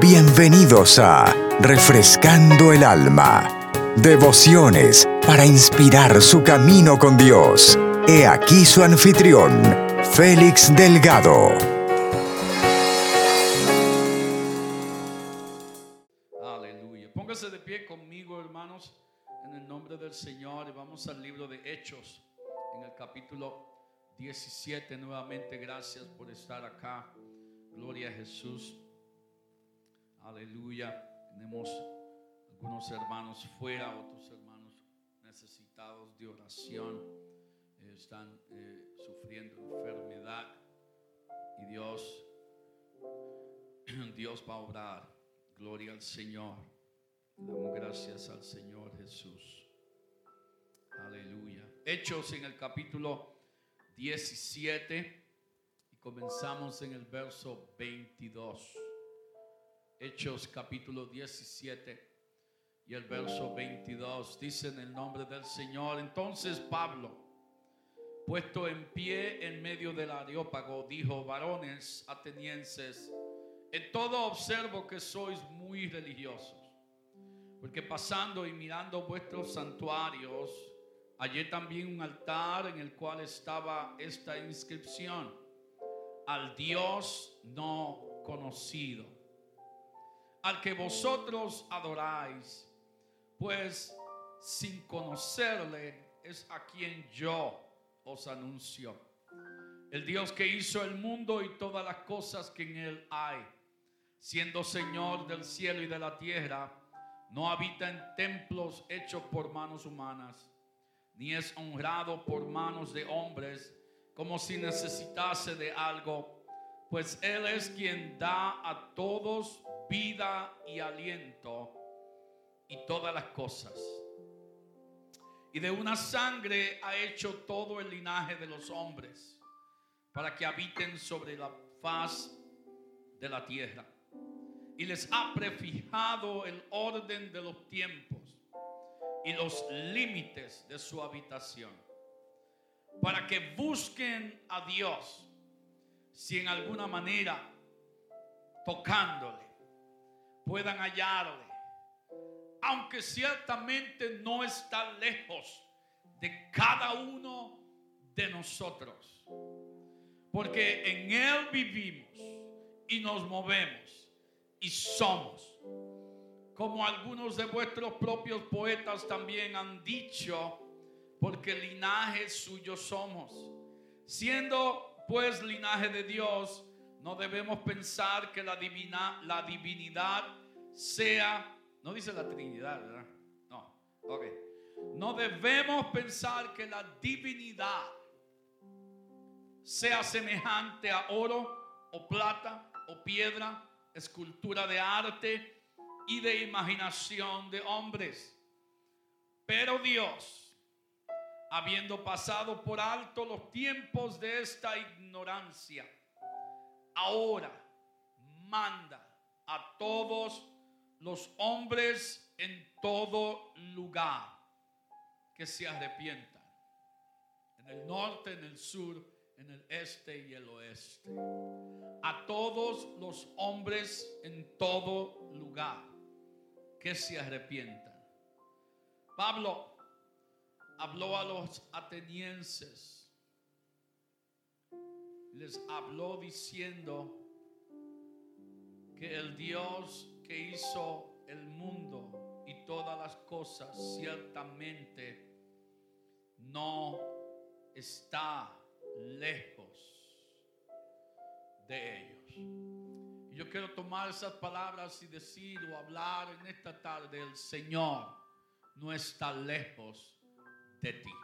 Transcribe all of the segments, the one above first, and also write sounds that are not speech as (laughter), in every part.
Bienvenidos a Refrescando el Alma. Devociones para inspirar su camino con Dios. He aquí su anfitrión, Félix Delgado. Aleluya. Póngase de pie conmigo, hermanos, en el nombre del Señor. Y vamos al libro de Hechos, en el capítulo 17. Nuevamente, gracias por estar acá. Gloria a Jesús. Aleluya. Tenemos algunos hermanos fuera, otros hermanos necesitados de oración. Eh, están eh, sufriendo enfermedad. Y Dios, (clears throat) Dios va a obrar. Gloria al Señor. Damos gracias al Señor Jesús. Aleluya. Hechos en el capítulo 17 y comenzamos en el verso 22. Hechos capítulo 17 y el verso 22 dice en el nombre del Señor. Entonces Pablo, puesto en pie en medio del areópago, dijo, varones atenienses, en todo observo que sois muy religiosos, porque pasando y mirando vuestros santuarios, hallé también un altar en el cual estaba esta inscripción, al Dios no conocido al que vosotros adoráis, pues sin conocerle es a quien yo os anuncio. El Dios que hizo el mundo y todas las cosas que en él hay, siendo Señor del cielo y de la tierra, no habita en templos hechos por manos humanas, ni es honrado por manos de hombres, como si necesitase de algo, pues Él es quien da a todos vida y aliento y todas las cosas. Y de una sangre ha hecho todo el linaje de los hombres para que habiten sobre la faz de la tierra. Y les ha prefijado el orden de los tiempos y los límites de su habitación. Para que busquen a Dios si en alguna manera tocándole puedan hallarle. Aunque ciertamente no está lejos de cada uno de nosotros. Porque en Él vivimos y nos movemos y somos. Como algunos de vuestros propios poetas también han dicho, porque linaje suyo somos. Siendo pues linaje de Dios, no debemos pensar que la, divina, la divinidad sea, no dice la Trinidad, ¿verdad? No, ok. No debemos pensar que la divinidad sea semejante a oro o plata o piedra, escultura de arte y de imaginación de hombres. Pero Dios, habiendo pasado por alto los tiempos de esta ignorancia, ahora manda a todos los hombres en todo lugar que se arrepientan. En el norte, en el sur, en el este y el oeste. A todos los hombres en todo lugar que se arrepientan. Pablo habló a los atenienses les habló diciendo que el Dios que hizo el mundo y todas las cosas ciertamente no está lejos de ellos. Yo quiero tomar esas palabras y decir o hablar en esta tarde, el Señor no está lejos de ti.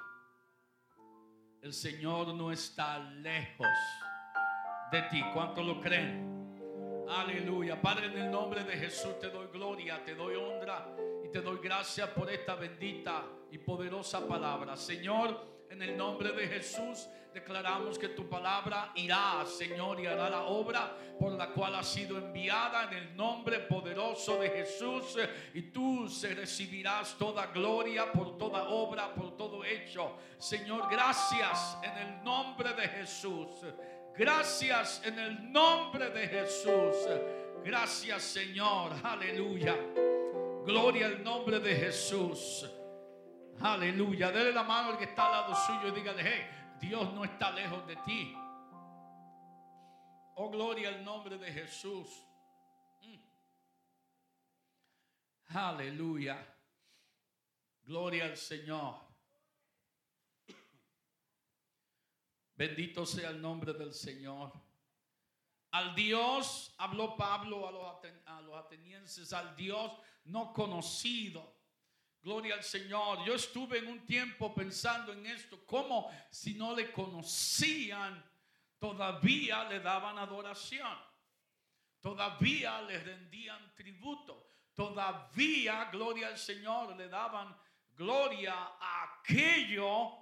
El Señor no está lejos de ti. ¿Cuántos lo creen? Aleluya. Padre, en el nombre de Jesús te doy gloria, te doy honra y te doy gracias por esta bendita y poderosa palabra. Señor, en el nombre de Jesús declaramos que tu palabra irá, Señor, y hará la obra por la cual ha sido enviada en el nombre poderoso de Jesús. Y tú se recibirás toda gloria por toda obra, por todo hecho. Señor, gracias en el nombre de Jesús. Gracias en el nombre de Jesús. Gracias Señor. Aleluya. Gloria al nombre de Jesús. Aleluya. Dele la mano al que está al lado suyo y dígale, hey, Dios no está lejos de ti. Oh, gloria al nombre de Jesús. Mm. Aleluya. Gloria al Señor. Bendito sea el nombre del Señor. Al Dios, habló Pablo a los, atenienses, al Dios no conocido. Gloria al Señor. Yo estuve en un tiempo pensando en esto, como si no le conocían, todavía le daban adoración, todavía le rendían tributo, todavía, gloria al Señor, le daban gloria a aquello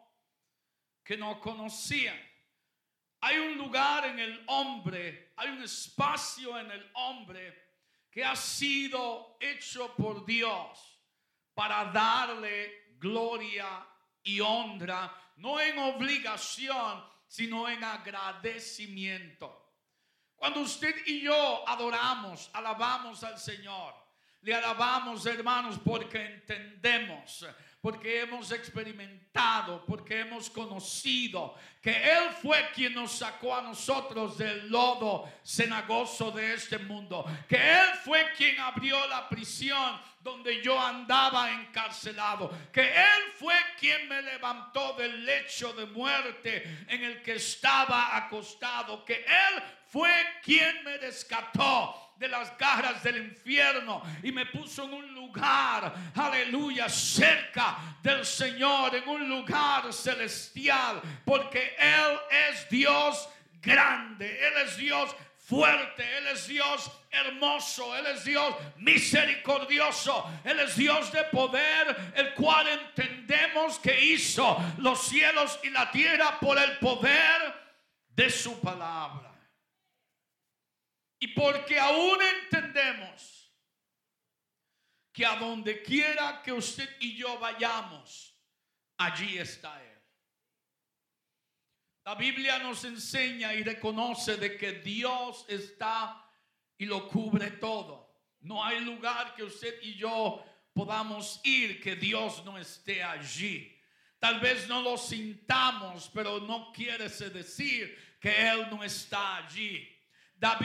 que no conocían. Hay un lugar en el hombre, hay un espacio en el hombre que ha sido hecho por Dios para darle gloria y honra, no en obligación, sino en agradecimiento. Cuando usted y yo adoramos, alabamos al Señor, le alabamos hermanos porque entendemos porque hemos experimentado, porque hemos conocido que Él fue quien nos sacó a nosotros del lodo cenagoso de este mundo, que Él fue quien abrió la prisión donde yo andaba encarcelado, que Él fue quien me levantó del lecho de muerte en el que estaba acostado, que Él fue quien me rescató de las garras del infierno y me puso en un lugar, aleluya, cerca del Señor, en un lugar celestial, porque Él es Dios grande, Él es Dios fuerte, Él es Dios hermoso, Él es Dios misericordioso, Él es Dios de poder, el cual entendemos que hizo los cielos y la tierra por el poder de su palabra. Y porque aún entendemos que a donde quiera que usted y yo vayamos, allí está Él. La Biblia nos enseña y reconoce de que Dios está y lo cubre todo. No hay lugar que usted y yo podamos ir que Dios no esté allí. Tal vez no lo sintamos, pero no quiere decir que Él no está allí.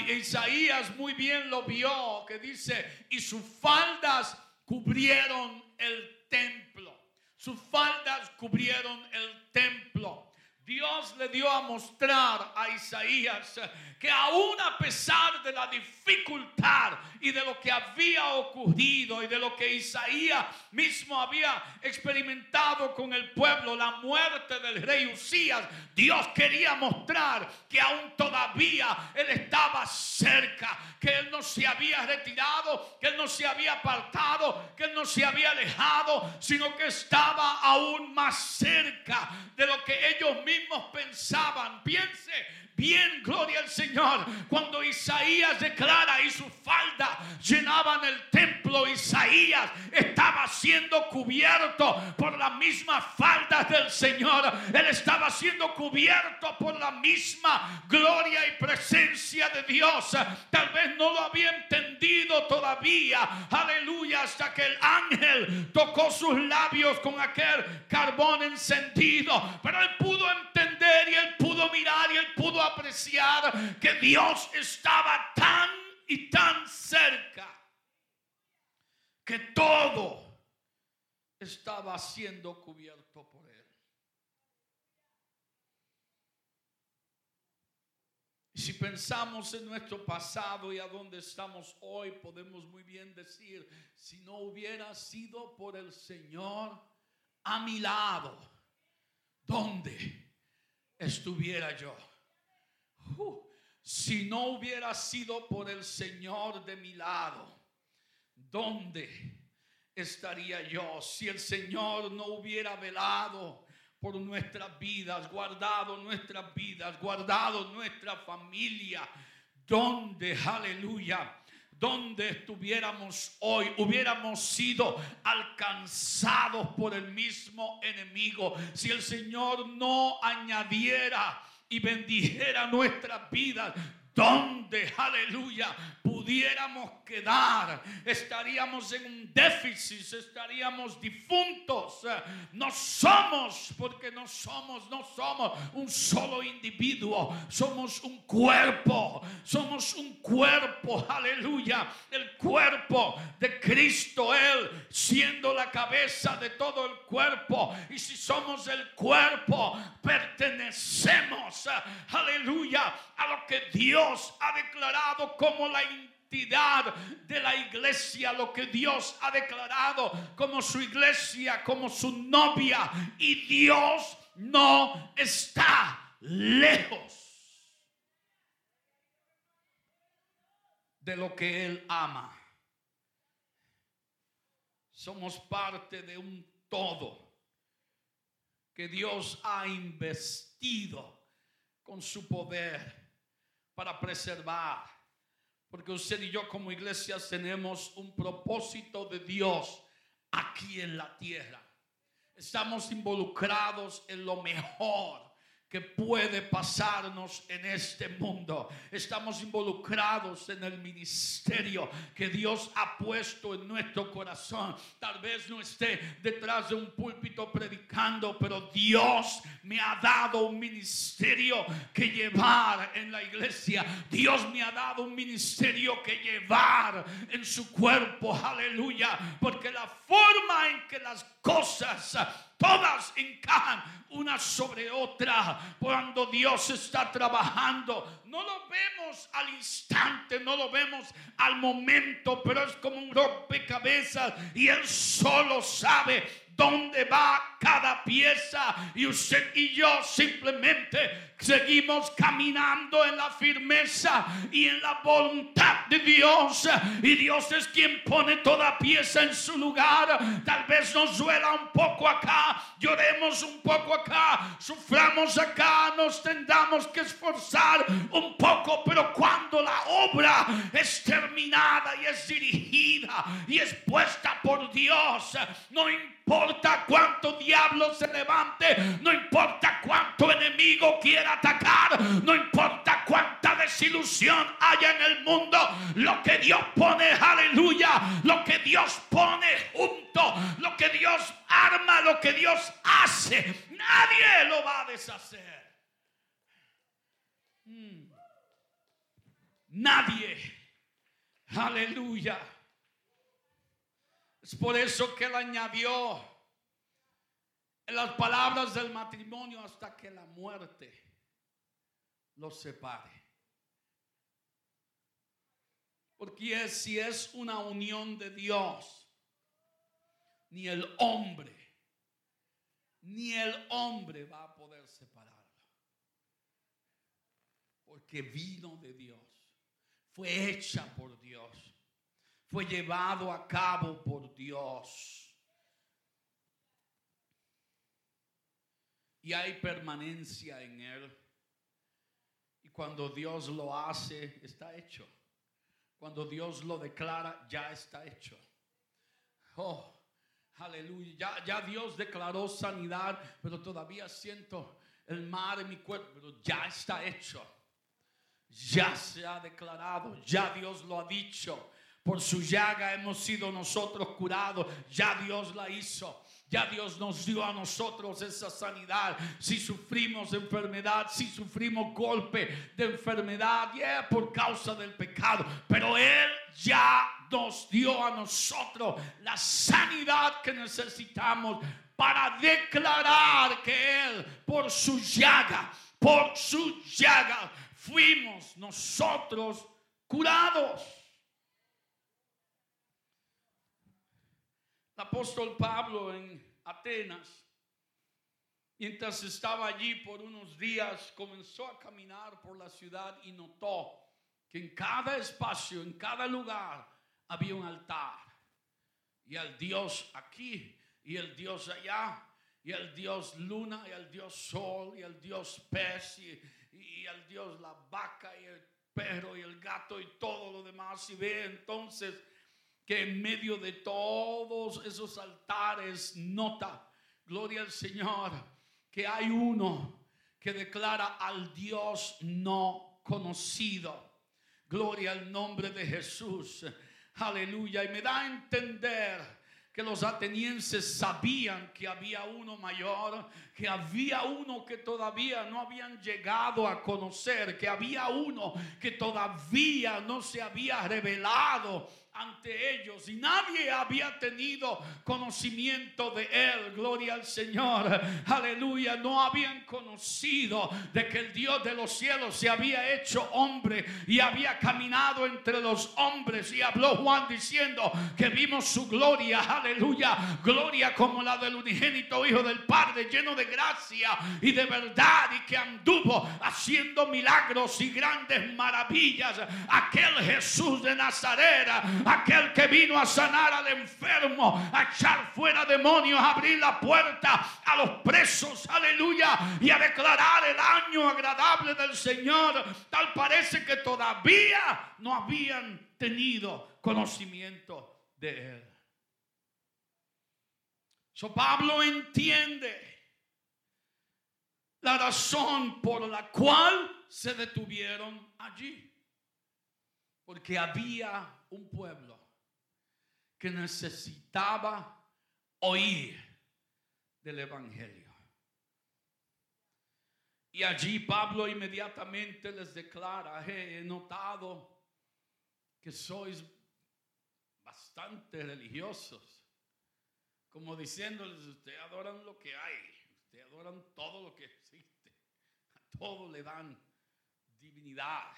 Isaías muy bien lo vio, que dice, y sus faldas cubrieron el templo. Sus faldas cubrieron el templo. Dios le dio a mostrar a Isaías que aún a pesar de la dificultad y de lo que había ocurrido y de lo que Isaías mismo había experimentado con el pueblo, la muerte del rey Usías, Dios quería mostrar que aún todavía él estaba cerca, que él no se había retirado, que él no se había apartado, que él no se había alejado, sino que estaba aún más cerca de lo que ellos mismos pensaban. Piense bien, gloria al Señor. Cuando Isaías declara y su falda llenaban el templo, Isaías estaba siendo cubierto por las mismas faldas del Señor. Él estaba siendo cubierto por la misma gloria y presencia de Dios. Tal vez no lo había entendido todavía. Aleluya, hasta que el ángel tocó sus labios con aquel carbón encendido. Pero él pudo entender y que Dios estaba tan y tan cerca que todo estaba siendo cubierto por él. Si pensamos en nuestro pasado y a dónde estamos hoy, podemos muy bien decir, si no hubiera sido por el Señor a mi lado, ¿dónde estuviera yo? Si no hubiera sido por el Señor de mi lado, ¿dónde estaría yo? Si el Señor no hubiera velado por nuestras vidas, guardado nuestras vidas, guardado nuestra familia, ¿dónde, aleluya? donde estuviéramos hoy, hubiéramos sido alcanzados por el mismo enemigo. Si el Señor no añadiera y bendijera nuestras vidas, donde, aleluya, pudiéramos quedar, estaríamos en un déficit, estaríamos difuntos. No somos, porque no somos, no somos un solo individuo, somos un cuerpo, somos un cuerpo, aleluya, el cuerpo de Cristo, Él siendo la cabeza de todo el cuerpo. Y si somos el cuerpo, pertenecemos, aleluya, a lo que Dios ha declarado como la identidad de la iglesia, lo que Dios ha declarado como su iglesia, como su novia. Y Dios no está lejos de lo que Él ama. Somos parte de un todo que Dios ha investido con su poder para preservar. Porque usted y yo como iglesias tenemos un propósito de Dios aquí en la tierra. Estamos involucrados en lo mejor que puede pasarnos en este mundo. Estamos involucrados en el ministerio que Dios ha puesto en nuestro corazón. Tal vez no esté detrás de un púlpito predicando, pero Dios me ha dado un ministerio que llevar en la iglesia. Dios me ha dado un ministerio que llevar en su cuerpo. Aleluya. Porque la forma en que las cosas todas encajan una sobre otra. Cuando Dios está trabajando, no lo vemos al instante, no lo vemos al momento, pero es como un rompecabezas y Él solo sabe dónde va cada pieza. Y usted y yo simplemente seguimos caminando en la firmeza y en la voluntad de Dios. Y Dios es quien pone toda pieza en su lugar. Tal vez nos duela un poco acá lloremos un poco acá suframos acá nos tendamos que esforzar un poco pero cuando la obra es terminada y es dirigida y es puesta por Dios no importa cuánto diablo se levante, no importa cuánto enemigo quiera atacar, no importa cuánta desilusión haya en el mundo, lo que Dios pone, aleluya, lo que Dios pone junto, lo que Dios arma, lo que Dios hace, nadie lo va a deshacer. Hmm. Nadie. Aleluya. Es por eso que él añadió en las palabras del matrimonio hasta que la muerte los separe. Porque si es una unión de Dios, ni el hombre, ni el hombre va a poder separarlo. Porque vino de Dios, fue hecha por Dios fue llevado a cabo por Dios. Y hay permanencia en él. Y cuando Dios lo hace, está hecho. Cuando Dios lo declara, ya está hecho. Oh, aleluya. Ya, ya Dios declaró sanidad, pero todavía siento el mar en mi cuerpo, pero ya está hecho. Ya se ha declarado, ya Dios lo ha dicho. Por su llaga hemos sido nosotros curados. Ya Dios la hizo. Ya Dios nos dio a nosotros esa sanidad. Si sufrimos enfermedad, si sufrimos golpe de enfermedad, yeah, por causa del pecado. Pero Él ya nos dio a nosotros la sanidad que necesitamos para declarar que Él, por su llaga, por su llaga, fuimos nosotros curados. Apóstol Pablo en Atenas, mientras estaba allí por unos días, comenzó a caminar por la ciudad y notó que en cada espacio, en cada lugar, había un altar. Y el Dios aquí, y el Dios allá, y el Dios luna, y el Dios sol, y el Dios pez, y, y el Dios la vaca, y el perro, y el gato, y todo lo demás. Y ve entonces que en medio de todos esos altares nota, gloria al Señor, que hay uno que declara al Dios no conocido. Gloria al nombre de Jesús. Aleluya. Y me da a entender que los atenienses sabían que había uno mayor, que había uno que todavía no habían llegado a conocer, que había uno que todavía no se había revelado ante ellos y nadie había tenido conocimiento de él. Gloria al Señor. Aleluya. No habían conocido de que el Dios de los cielos se había hecho hombre y había caminado entre los hombres. Y habló Juan diciendo que vimos su gloria. Aleluya. Gloria como la del unigénito Hijo del Padre, lleno de gracia y de verdad y que anduvo haciendo milagros y grandes maravillas. Aquel Jesús de Nazaret aquel que vino a sanar al enfermo, a echar fuera demonios, a abrir la puerta a los presos, aleluya, y a declarar el año agradable del Señor. Tal parece que todavía no habían tenido conocimiento de él. So Pablo entiende la razón por la cual se detuvieron allí. Porque había un pueblo que necesitaba oír del Evangelio. Y allí Pablo inmediatamente les declara, he notado que sois bastante religiosos, como diciéndoles, ustedes adoran lo que hay, ustedes adoran todo lo que existe, a todo le dan divinidad.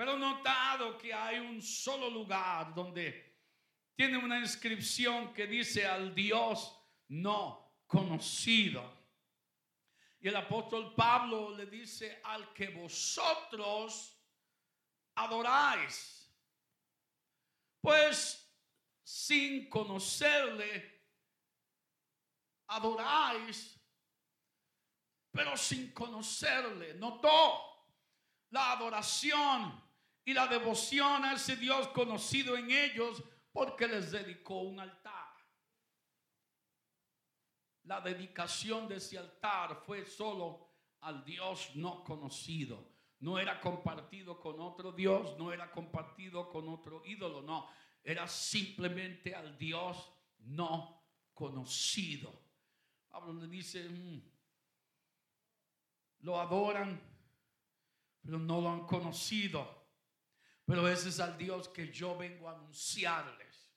Pero notado que hay un solo lugar donde tiene una inscripción que dice al Dios no conocido. Y el apóstol Pablo le dice al que vosotros adoráis. Pues sin conocerle, adoráis, pero sin conocerle. Notó la adoración y la devoción a ese Dios conocido en ellos porque les dedicó un altar. La dedicación de ese altar fue solo al Dios no conocido. No era compartido con otro Dios, no era compartido con otro ídolo, no. Era simplemente al Dios no conocido. Pablo le dice, mm, lo adoran, pero no lo han conocido. Pero ese es al Dios que yo vengo a anunciarles.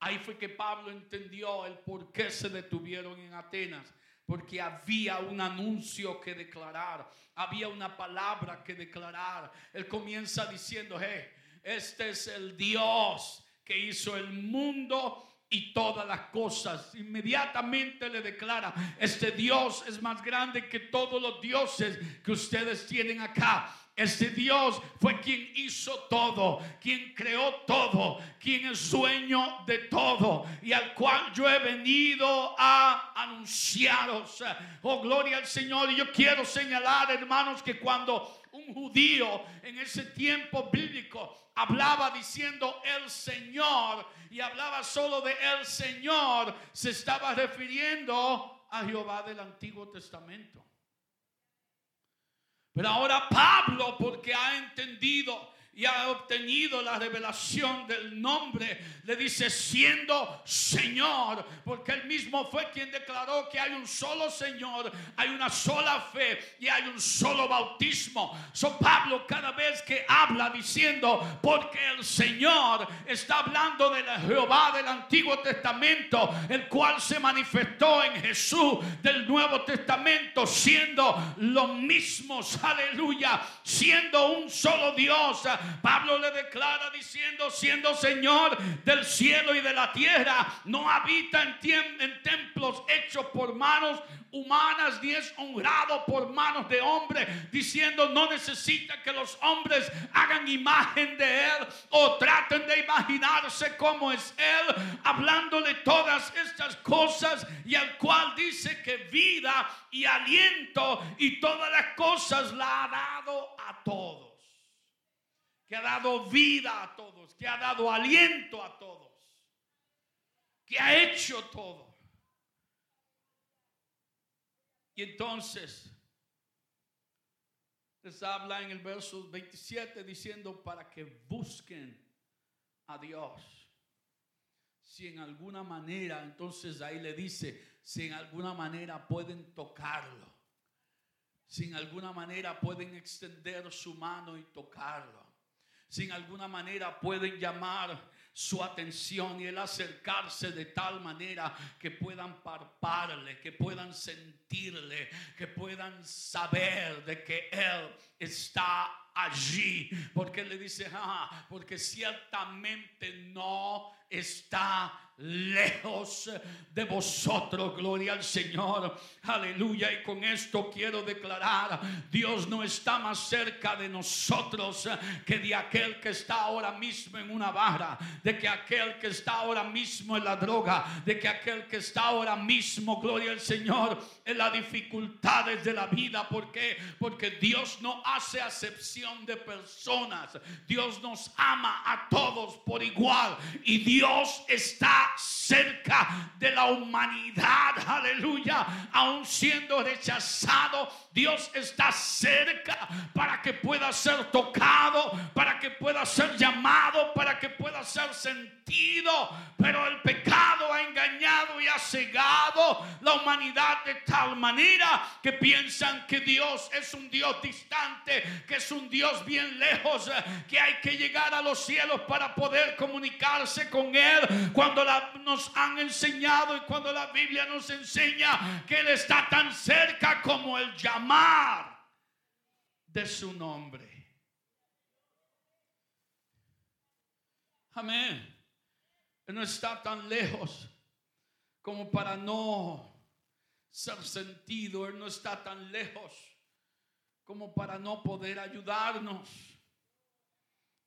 Ahí fue que Pablo entendió el por qué se detuvieron en Atenas. Porque había un anuncio que declarar, había una palabra que declarar. Él comienza diciendo, hey, este es el Dios que hizo el mundo y todas las cosas. Inmediatamente le declara, este Dios es más grande que todos los dioses que ustedes tienen acá. Ese Dios fue quien hizo todo, quien creó todo, quien es dueño de todo y al cual yo he venido a anunciaros. Oh, gloria al Señor. Y yo quiero señalar, hermanos, que cuando un judío en ese tiempo bíblico hablaba diciendo el Señor y hablaba solo de el Señor, se estaba refiriendo a Jehová del Antiguo Testamento. Pero ahora Pablo, porque ha entendido y ha obtenido la revelación del nombre, le dice siendo Señor, porque él mismo fue quien declaró que hay un solo Señor, hay una sola fe y hay un solo bautismo. So Pablo cada vez que habla diciendo, porque el Señor está hablando de la Jehová del Antiguo Testamento, el cual se manifestó en Jesús del Nuevo Testamento, siendo los mismos, aleluya, siendo un solo Dios Pablo le declara diciendo, siendo Señor del cielo y de la tierra, no habita en, en templos hechos por manos humanas ni es honrado por manos de hombre, diciendo no necesita que los hombres hagan imagen de él o traten de imaginarse cómo es él, hablándole todas estas cosas y al cual dice que vida y aliento y todas las cosas la ha dado a todos que ha dado vida a todos, que ha dado aliento a todos, que ha hecho todo. Y entonces les habla en el verso 27 diciendo para que busquen a Dios. Si en alguna manera, entonces ahí le dice, si en alguna manera pueden tocarlo, si en alguna manera pueden extender su mano y tocarlo, si en alguna manera pueden llamar su atención y el acercarse de tal manera que puedan parparle, que puedan sentirle, que puedan saber de que Él está allí. Porque le dice, ah, porque ciertamente no está lejos de vosotros. Gloria al Señor. Aleluya. Y con esto quiero declarar, Dios no está más cerca de nosotros que de aquel que está ahora mismo en una barra, de que aquel que está ahora mismo en la droga, de que aquel que está ahora mismo, gloria al Señor, en las dificultades de la vida. ¿Por qué? Porque Dios no hace acepción de personas. Dios nos ama a todos por igual. Y Dios está cerca de la humanidad, aleluya, aún siendo rechazado, Dios está cerca para que pueda ser tocado, para que pueda ser llamado, para que pueda ser sentido, pero el pecado ha engañado y ha cegado la humanidad de tal manera que piensan que Dios es un Dios distante, que es un Dios bien lejos, que hay que llegar a los cielos para poder comunicarse con Él. Cuando la nos han enseñado y cuando la Biblia nos enseña que Él está tan cerca como el llamar de su nombre. Amén. Él no está tan lejos como para no ser sentido. Él no está tan lejos como para no poder ayudarnos.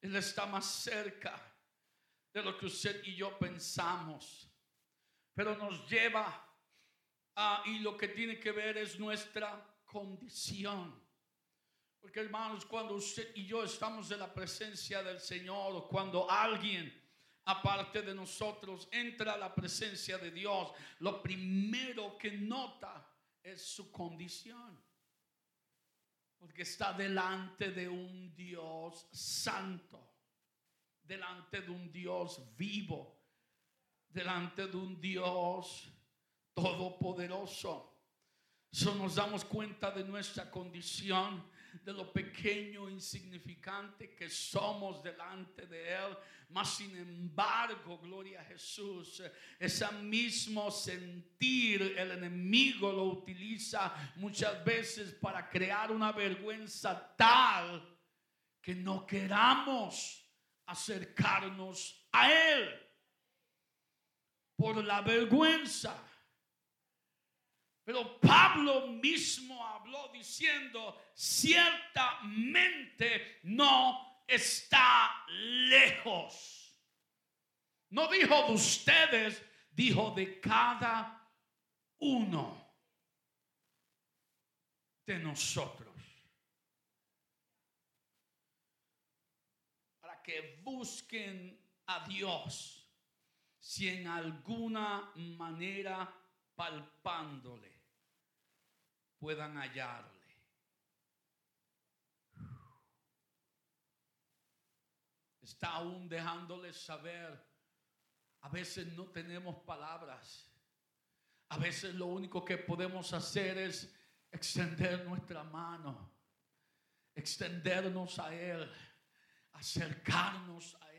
Él está más cerca de lo que usted y yo pensamos. Pero nos lleva a, y lo que tiene que ver es nuestra condición. Porque hermanos, cuando usted y yo estamos en la presencia del Señor, o cuando alguien aparte de nosotros entra a la presencia de Dios, lo primero que nota es su condición. Porque está delante de un Dios santo delante de un Dios vivo, delante de un Dios todopoderoso. So nos damos cuenta de nuestra condición, de lo pequeño, insignificante que somos delante de Él. Mas sin embargo, gloria a Jesús, ese mismo sentir el enemigo lo utiliza muchas veces para crear una vergüenza tal que no queramos acercarnos a Él por la vergüenza. Pero Pablo mismo habló diciendo, ciertamente no está lejos. No dijo de ustedes, dijo de cada uno de nosotros. Que busquen a Dios si en alguna manera palpándole puedan hallarle. Está aún dejándoles saber, a veces no tenemos palabras, a veces lo único que podemos hacer es extender nuestra mano, extendernos a Él acercarnos a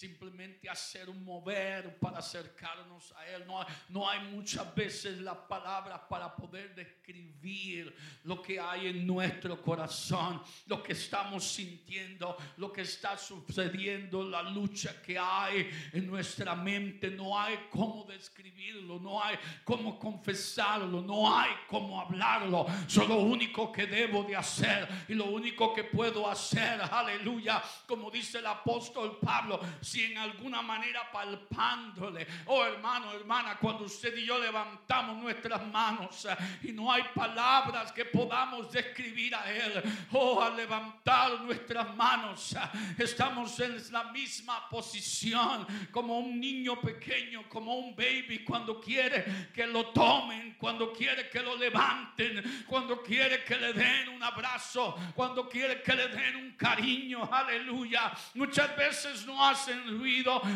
simplemente hacer un mover para acercarnos a Él. No, no hay muchas veces las palabras para poder describir lo que hay en nuestro corazón, lo que estamos sintiendo, lo que está sucediendo, la lucha que hay en nuestra mente. No hay cómo describirlo, no hay cómo confesarlo, no hay cómo hablarlo. Solo lo único que debo de hacer y lo único que puedo hacer, aleluya, como dice el apóstol Pablo, si en alguna manera palpándole, oh hermano, hermana, cuando usted y yo levantamos nuestras manos eh, y no hay palabras que podamos describir a Él, oh, al levantar nuestras manos, eh, estamos en la misma posición como un niño pequeño, como un baby, cuando quiere que lo tomen, cuando quiere que lo levanten, cuando quiere que le den un abrazo, cuando quiere que le den un cariño, aleluya. Muchas veces no hacen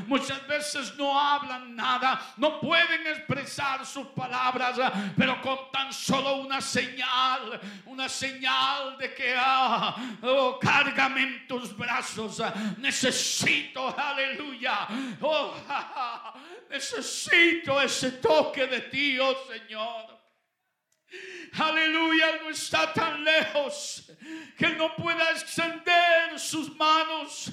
muchas veces no hablan nada, no pueden expresar sus palabras, pero con tan solo una señal, una señal de que, ah, oh, cárgame en tus brazos, necesito, aleluya, oh, (laughs) necesito ese toque de ti, oh Señor. Aleluya, no está tan lejos que no pueda extender sus manos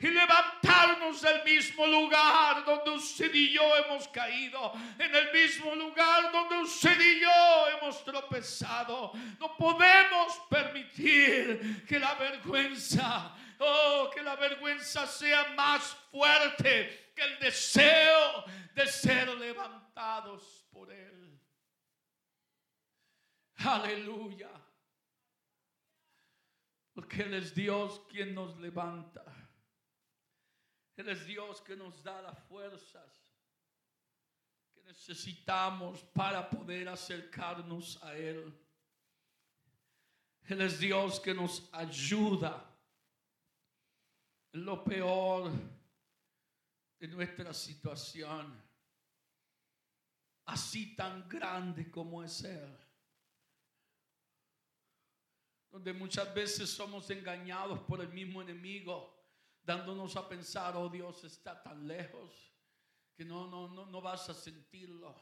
y levantarnos del mismo lugar donde usted y yo hemos caído, en el mismo lugar donde usted y yo hemos tropezado. No podemos permitir que la vergüenza, oh, que la vergüenza sea más fuerte que el deseo de ser levantados por Él. Aleluya. Porque Él es Dios quien nos levanta. Él es Dios que nos da las fuerzas que necesitamos para poder acercarnos a Él. Él es Dios que nos ayuda en lo peor de nuestra situación, así tan grande como es Él donde muchas veces somos engañados por el mismo enemigo, dándonos a pensar, oh Dios está tan lejos que no, no, no, no vas a sentirlo.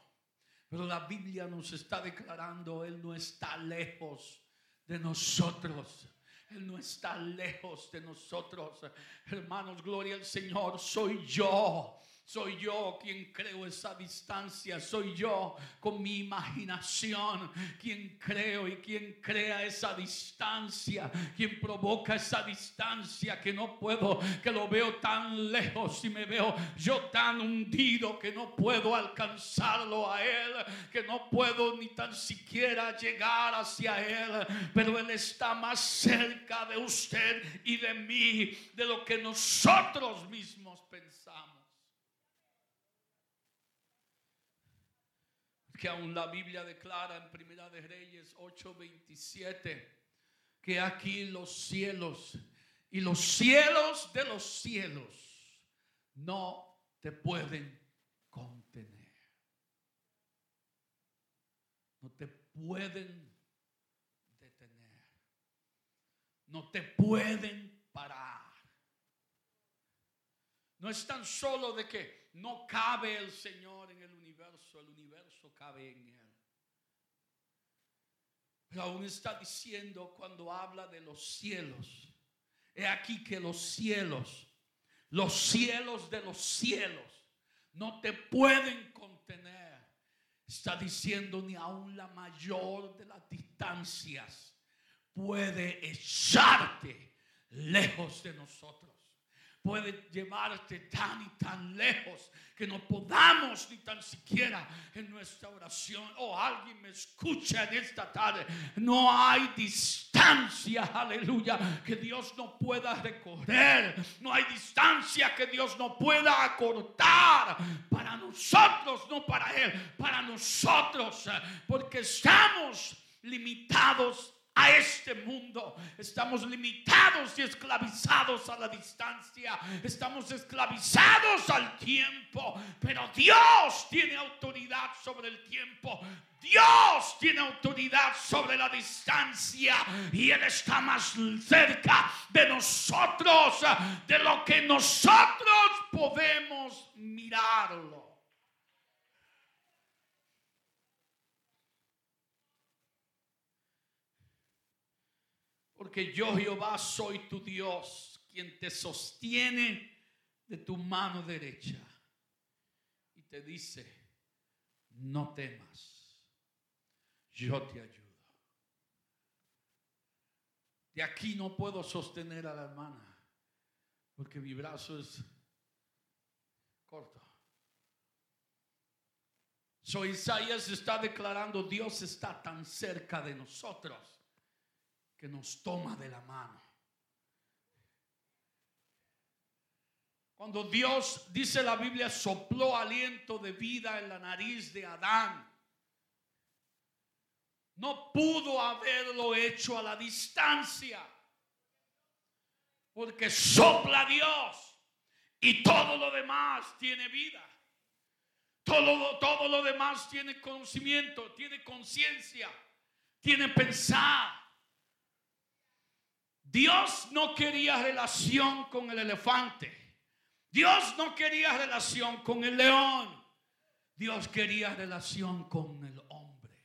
Pero la Biblia nos está declarando, Él no está lejos de nosotros. Él no está lejos de nosotros. Hermanos, gloria al Señor. Soy yo soy yo quien creo esa distancia. Soy yo con mi imaginación quien creo y quien crea esa distancia. Quien provoca esa distancia que no puedo, que lo veo tan lejos y me veo yo tan hundido que no puedo alcanzarlo a Él. Que no puedo ni tan siquiera llegar hacia Él. Pero Él está más cerca de usted y de mí de lo que nosotros mismos pensamos. Que aún la Biblia declara en Primera de Reyes 8:27 que aquí los cielos y los cielos de los cielos no te pueden contener. No te pueden detener. No te pueden parar. No es tan solo de que no cabe el Señor en el universo, el universo cabe en Él. Pero aún está diciendo cuando habla de los cielos. He aquí que los cielos, los cielos de los cielos, no te pueden contener. Está diciendo ni aún la mayor de las distancias puede echarte lejos de nosotros puede llevarte tan y tan lejos que no podamos ni tan siquiera en nuestra oración. Oh, alguien me escucha en esta tarde. No hay distancia, aleluya, que Dios no pueda recorrer. No hay distancia que Dios no pueda acortar para nosotros, no para Él, para nosotros, porque estamos limitados a este mundo. Estamos limitados y esclavizados a la distancia. Estamos esclavizados al tiempo. Pero Dios tiene autoridad sobre el tiempo. Dios tiene autoridad sobre la distancia y Él está más cerca de nosotros de lo que nosotros podemos mirarlo. Porque yo Jehová soy tu Dios, quien te sostiene de tu mano derecha. Y te dice, no temas, yo te ayudo. De aquí no puedo sostener a la hermana, porque mi brazo es Corto. So Isaías está declarando, Dios está tan cerca de nosotros que nos toma de la mano. Cuando Dios, dice la Biblia, sopló aliento de vida en la nariz de Adán, no pudo haberlo hecho a la distancia, porque sopla Dios y todo lo demás tiene vida. Todo, todo lo demás tiene conocimiento, tiene conciencia, tiene pensar. Dios no quería relación con el elefante. Dios no quería relación con el león. Dios quería relación con el hombre.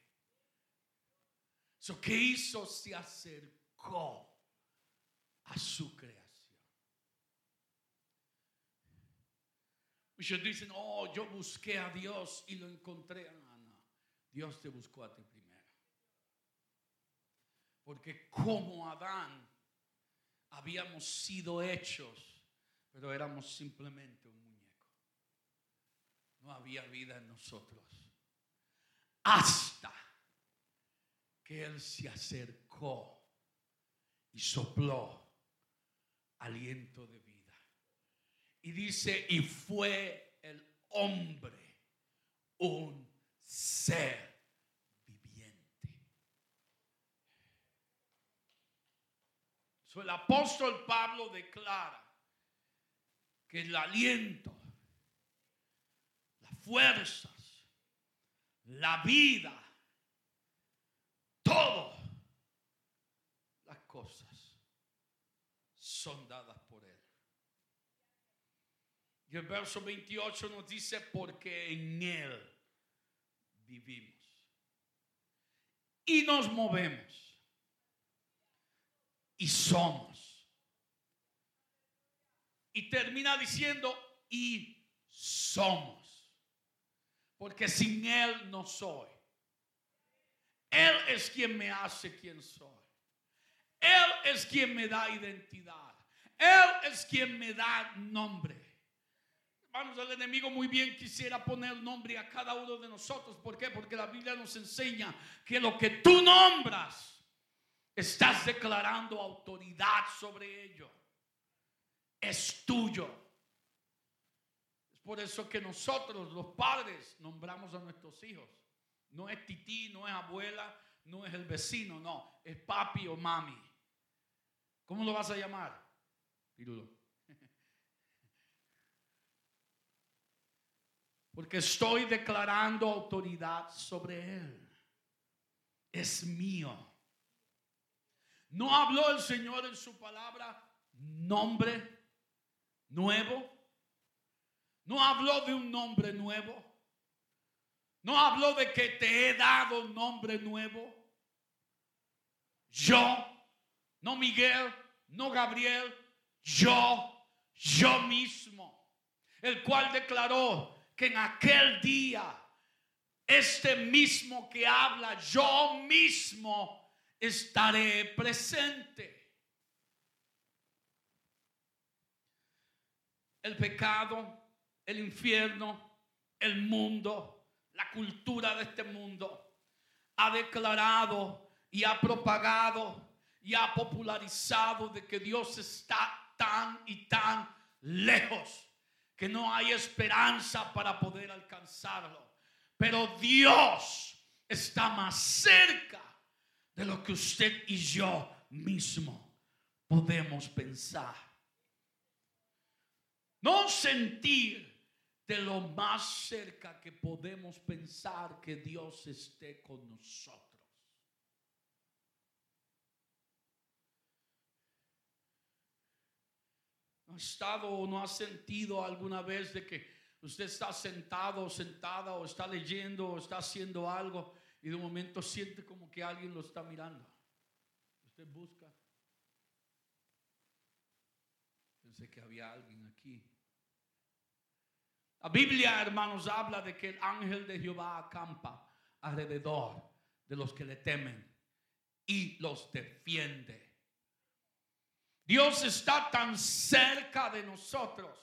So, ¿Qué hizo? Se acercó a su creación. Muchos dicen, oh, yo busqué a Dios y lo encontré. No, no. Dios te buscó a ti primero. Porque como Adán habíamos sido hechos, pero éramos simplemente un muñeco. No había vida en nosotros. Hasta que Él se acercó y sopló aliento de vida y dice, y fue el hombre un ser el apóstol Pablo declara que el aliento, las fuerzas, la vida, todo las cosas son dadas y el verso 28 nos dice, porque en Él vivimos. Y nos movemos. Y somos. Y termina diciendo, y somos. Porque sin Él no soy. Él es quien me hace quien soy. Él es quien me da identidad. Él es quien me da nombre. Vamos el enemigo muy bien quisiera poner nombre a cada uno de nosotros. ¿Por qué? Porque la Biblia nos enseña que lo que tú nombras, estás declarando autoridad sobre ello. Es tuyo. Es por eso que nosotros, los padres, nombramos a nuestros hijos. No es tití, no es abuela, no es el vecino, no. Es papi o mami. ¿Cómo lo vas a llamar? Pirulo. (laughs) Porque estoy declarando autoridad sobre él. Es mío. No habló el Señor en su palabra nombre nuevo. No habló de un nombre nuevo. No habló de que te he dado un nombre nuevo. Yo, no Miguel, no Gabriel, yo, yo mismo, el cual declaró que en aquel día, este mismo que habla, yo mismo estaré presente. El pecado, el infierno, el mundo, la cultura de este mundo ha declarado y ha propagado y ha popularizado de que Dios está tan y tan lejos que no hay esperanza para poder alcanzarlo. Pero Dios está más cerca de lo que usted y yo mismo podemos pensar. No sentir de lo más cerca que podemos pensar que Dios esté con nosotros. ¿No ha estado o no ha sentido alguna vez de que usted está sentado o sentada o está leyendo o está haciendo algo y de momento siente como que alguien lo está mirando? Usted busca. Pensé que había alguien aquí. La Biblia, hermanos, habla de que el ángel de Jehová acampa alrededor de los que le temen y los defiende. Dios está tan cerca de nosotros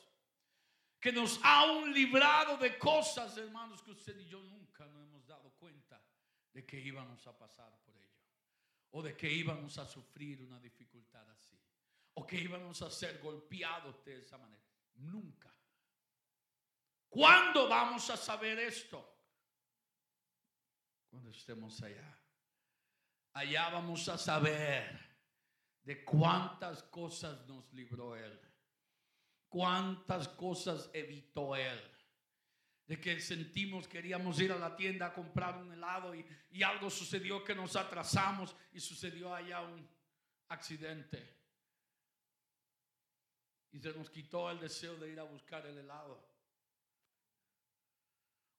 que nos ha un librado de cosas, hermanos, que usted y yo nunca nos hemos dado cuenta de que íbamos a pasar por ello. O de que íbamos a sufrir una dificultad así. O que íbamos a ser golpeados de esa manera. Nunca. ¿Cuándo vamos a saber esto? Cuando estemos allá. Allá vamos a saber de cuántas cosas nos libró Él cuántas cosas evitó Él. De que sentimos, queríamos ir a la tienda a comprar un helado y, y algo sucedió que nos atrasamos y sucedió allá un accidente. Y se nos quitó el deseo de ir a buscar el helado.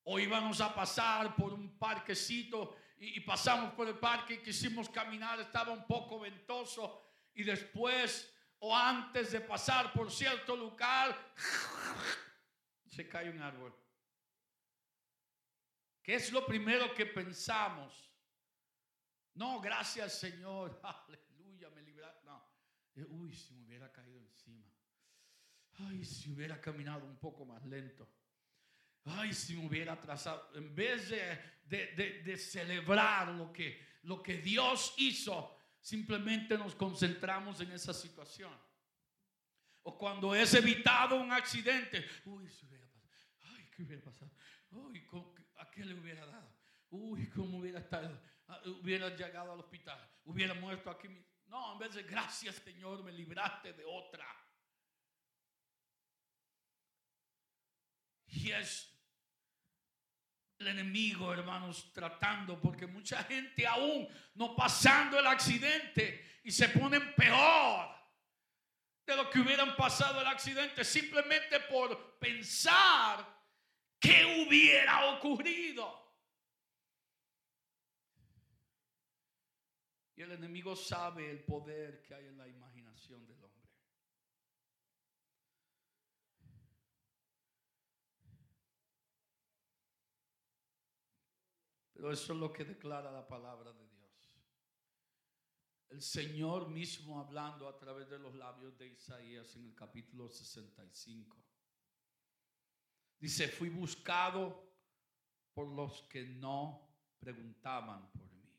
O íbamos a pasar por un parquecito y, y, pasamos por el parque y quisimos caminar, estaba un poco ventoso y después o antes de pasar por cierto lugar, se cae un árbol. ¿Qué es lo primero que pensamos? No, gracias Señor, (laughs) aleluya, me libraste. No, eh, uy, si me hubiera caído encima. Ay, si hubiera caminado un poco más lento. Ay, si me hubiera atrasado. En vez de, de, de celebrar lo que, lo que Dios hizo, simplemente nos concentramos en esa situación. O cuando es evitado un accidente, uy, si hubiera pasado, ay, ¿qué hubiera pasado? Uy, ¿a qué le hubiera dado? Uy, ¿cómo hubiera estado? Ah, hubiera llegado al hospital, hubiera muerto aquí. No, en vez de gracias Señor, me libraste de otra. Y es el enemigo, hermanos, tratando, porque mucha gente aún no pasando el accidente y se ponen peor de lo que hubieran pasado el accidente, simplemente por pensar qué hubiera ocurrido. Y el enemigo sabe el poder que hay en la imaginación del hombre. Pero eso es lo que declara la palabra de Dios. El Señor mismo hablando a través de los labios de Isaías en el capítulo 65. Dice, fui buscado por los que no preguntaban por mí.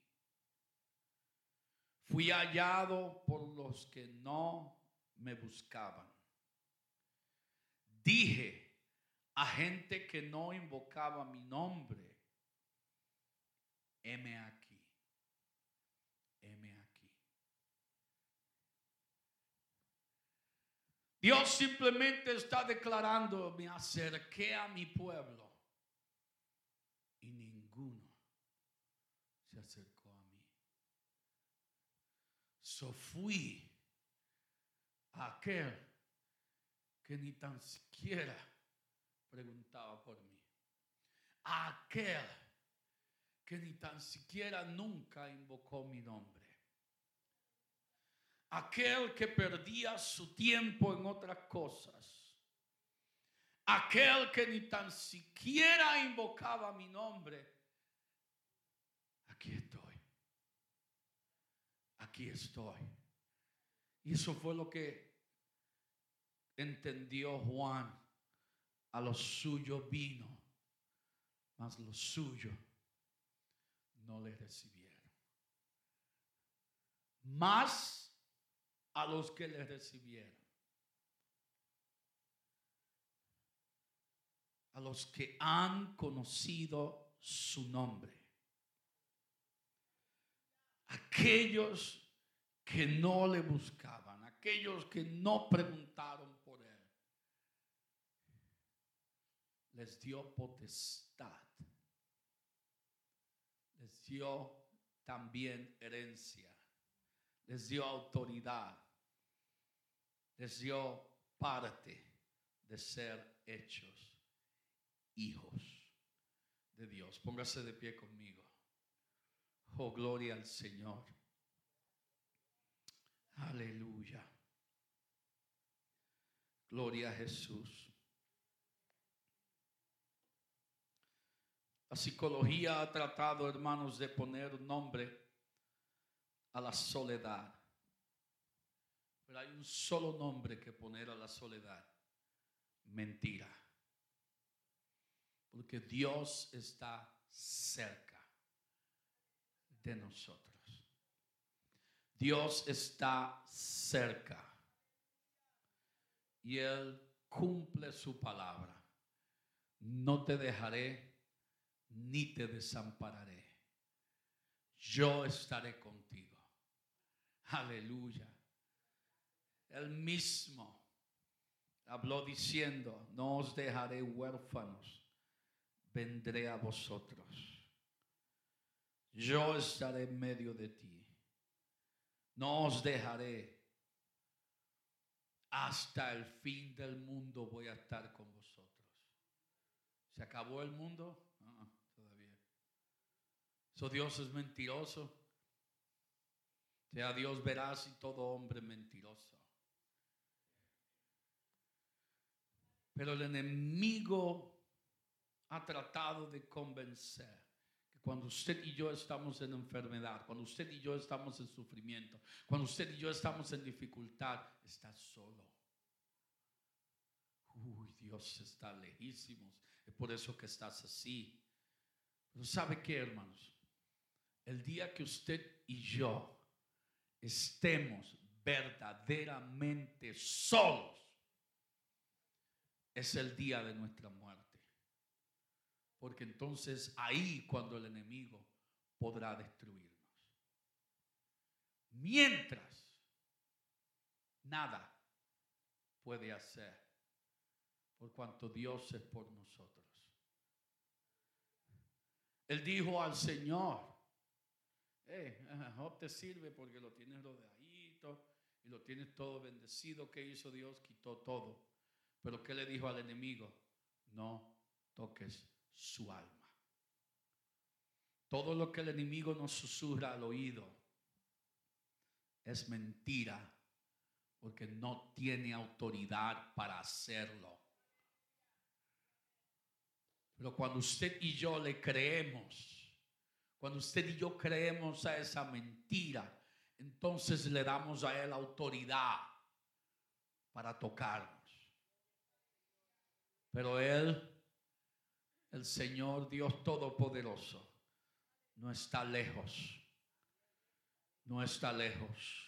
Fui hallado por los que no me buscaban. Dije a gente que no invocaba mi nombre heme aquí, heme aquí. Dios simplemente está declarando, me acerqué a mi pueblo y ninguno se acercó a mí. So fui a aquel que ni tan siquiera preguntaba por mí. aquel que ni tan siquiera nunca invocó mi nombre. Aquel que perdía su tiempo en otras cosas. Aquel que ni tan siquiera invocaba mi nombre. Aquí estoy. Aquí estoy. Y eso fue lo que entendió Juan. A lo suyo vino, mas lo suyo no le recibieron. Más a los que le recibieron. A los que han conocido su nombre. Aquellos que no le buscaban, aquellos que no preguntaron por él, les dio potestad les dio también herencia, les dio autoridad, les dio parte de ser hechos hijos de Dios. Póngase de pie conmigo. Oh, gloria al Señor. Aleluya. Gloria a Jesús. La psicología ha tratado, hermanos, de poner nombre a la soledad. Pero hay un solo nombre que poner a la soledad. Mentira. Porque Dios está cerca de nosotros. Dios está cerca. Y Él cumple su palabra. No te dejaré ni te desampararé. Yo estaré contigo. Aleluya. Él mismo habló diciendo, no os dejaré huérfanos, vendré a vosotros. Yo estaré en medio de ti. No os dejaré. Hasta el fin del mundo voy a estar con vosotros. ¿Se acabó el mundo? Todavía. So Dios es mentiroso. Sea Dios veraz y todo hombre mentiroso. Pero el enemigo ha tratado de convencer que cuando usted y yo estamos en enfermedad, cuando usted y yo estamos en sufrimiento, cuando usted y yo estamos en dificultad, está solo. Uy, Dios está lejísimos. Es por eso que estás así. Pero ¿sabe qué, hermanos? El día que usted y yo estemos verdaderamente solos, es el día de nuestra muerte. Porque entonces ahí cuando el enemigo podrá destruirnos. Mientras nada puede hacer por cuanto Dios es por nosotros. Él dijo al Señor, eh, Job te sirve porque lo tienes rodeadito y lo tienes todo bendecido. ¿Qué hizo Dios? Quitó todo. Pero ¿qué le dijo al enemigo? No toques su alma. Todo lo que el enemigo nos susurra al oído es mentira porque no tiene autoridad para hacerlo. Pero cuando usted y yo le creemos, cuando usted y yo creemos a esa mentira, entonces le damos a él autoridad para tocarnos. Pero Él, el Señor Dios Todopoderoso, no está lejos. No está lejos.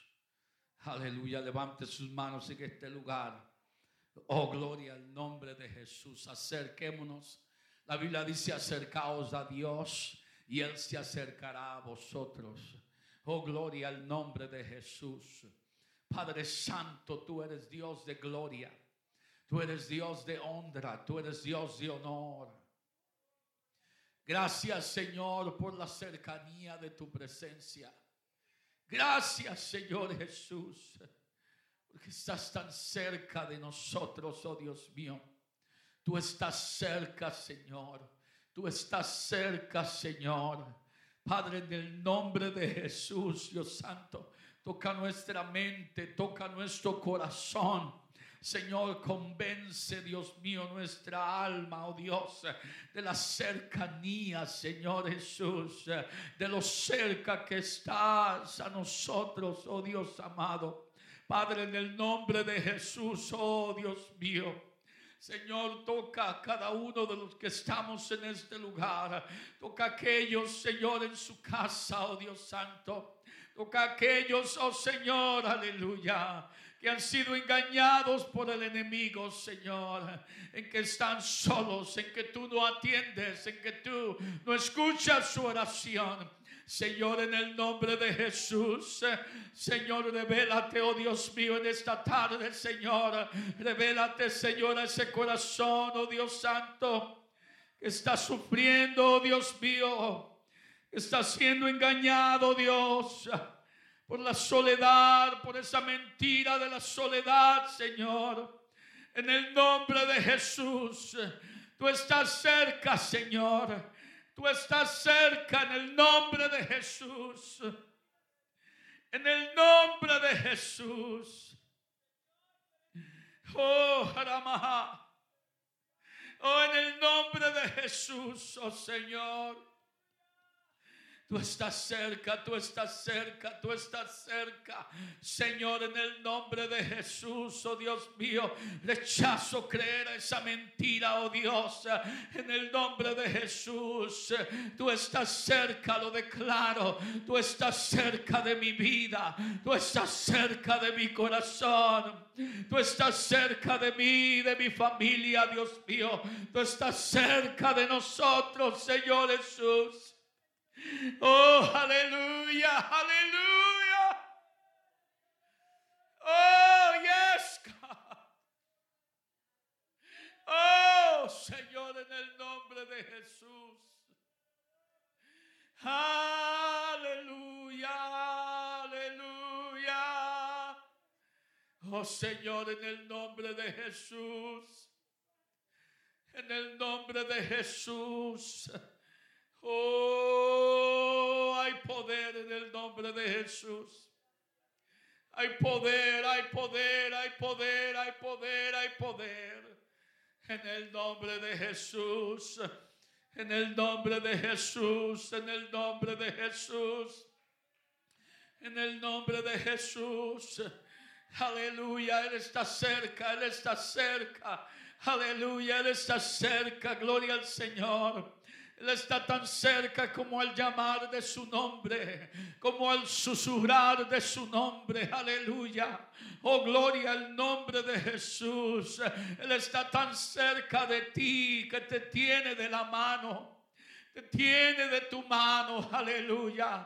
Aleluya, levante sus manos en este lugar. Oh, gloria al nombre de Jesús. Acerquémonos. La Biblia dice, acercaos a Dios y Él se acercará a vosotros. Oh, gloria al nombre de Jesús. Padre Santo, tú eres Dios de gloria. Tú eres Dios de honra, tú eres Dios de honor. Gracias Señor por la cercanía de tu presencia. Gracias Señor Jesús, porque estás tan cerca de nosotros, oh Dios mío. Tú estás cerca, Señor. Tú estás cerca, Señor. Padre, en el nombre de Jesús, Dios Santo, toca nuestra mente, toca nuestro corazón. Señor, convence, Dios mío, nuestra alma, oh Dios, de la cercanía, Señor Jesús, de lo cerca que estás a nosotros, oh Dios amado. Padre, en el nombre de Jesús, oh Dios mío. Señor, toca a cada uno de los que estamos en este lugar. Toca a aquellos, Señor, en su casa, oh Dios Santo. Toca a aquellos, oh Señor, aleluya que han sido engañados por el enemigo, Señor, en que están solos, en que tú no atiendes, en que tú no escuchas su oración. Señor, en el nombre de Jesús, Señor, revélate, oh Dios mío, en esta tarde, Señor, revélate, Señor, a ese corazón, oh Dios Santo, que está sufriendo, oh Dios mío, está siendo engañado, Dios por la soledad, por esa mentira de la soledad, Señor. En el nombre de Jesús, tú estás cerca, Señor. Tú estás cerca en el nombre de Jesús. En el nombre de Jesús. Oh, Jaramaha. Oh, en el nombre de Jesús, oh Señor. Tú estás cerca, tú estás cerca, tú estás cerca. Señor, en el nombre de Jesús, oh Dios mío, rechazo creer a esa mentira, oh Dios. En el nombre de Jesús, tú estás cerca, lo declaro. Tú estás cerca de mi vida, tú estás cerca de mi corazón. Tú estás cerca de mí, de mi familia, Dios mío. Tú estás cerca de nosotros, Señor Jesús. Oh, aleluya, aleluya. Oh, yes, God. Oh, Señor, en el nombre de Jesús. Aleluya, aleluya. Oh, Señor, en el nombre de Jesús. En el nombre de Jesús. Oh, hay poder en el nombre de Jesús. Hay poder, hay poder, hay poder, hay poder, hay poder. En el nombre de Jesús. En el nombre de Jesús. En el nombre de Jesús. En el nombre de Jesús. Aleluya, Él está cerca, Él está cerca. Aleluya, Él está cerca. Gloria al Señor. Él está tan cerca como al llamar de su nombre, como al susurrar de su nombre. Aleluya. Oh, gloria al nombre de Jesús. Él está tan cerca de ti que te tiene de la mano. Te tiene de tu mano. Aleluya.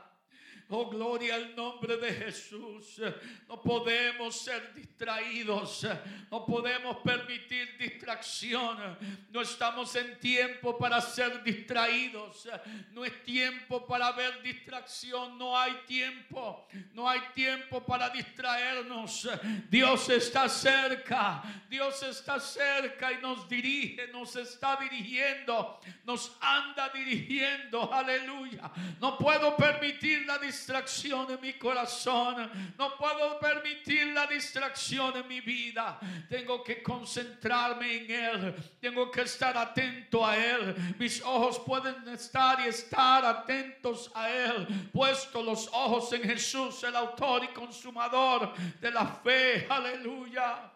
Oh, gloria al nombre de Jesús. No podemos ser distraídos. No podemos permitir distracción. No estamos en tiempo para ser distraídos. No es tiempo para ver distracción. No hay tiempo. No hay tiempo para distraernos. Dios está cerca. Dios está cerca y nos dirige. Nos está dirigiendo. Nos anda dirigiendo. Aleluya. No puedo permitir la distracción distracción en mi corazón. No puedo permitir la distracción en mi vida. Tengo que concentrarme en Él. Tengo que estar atento a Él. Mis ojos pueden estar y estar atentos a Él. Puesto los ojos en Jesús, el autor y consumador de la fe. Aleluya.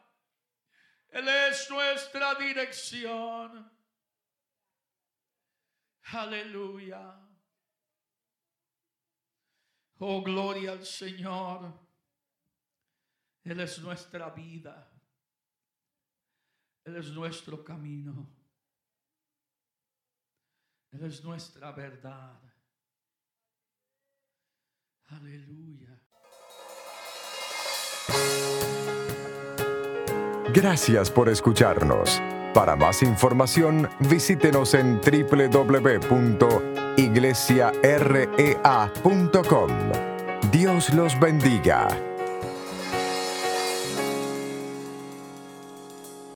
Él es nuestra dirección. Aleluya. Oh, gloria al Señor. Él es nuestra vida. Él es nuestro camino. Él es nuestra verdad. Aleluya. Gracias por escucharnos. Para más información, visítenos en www.iglesiarea.com. Dios los bendiga.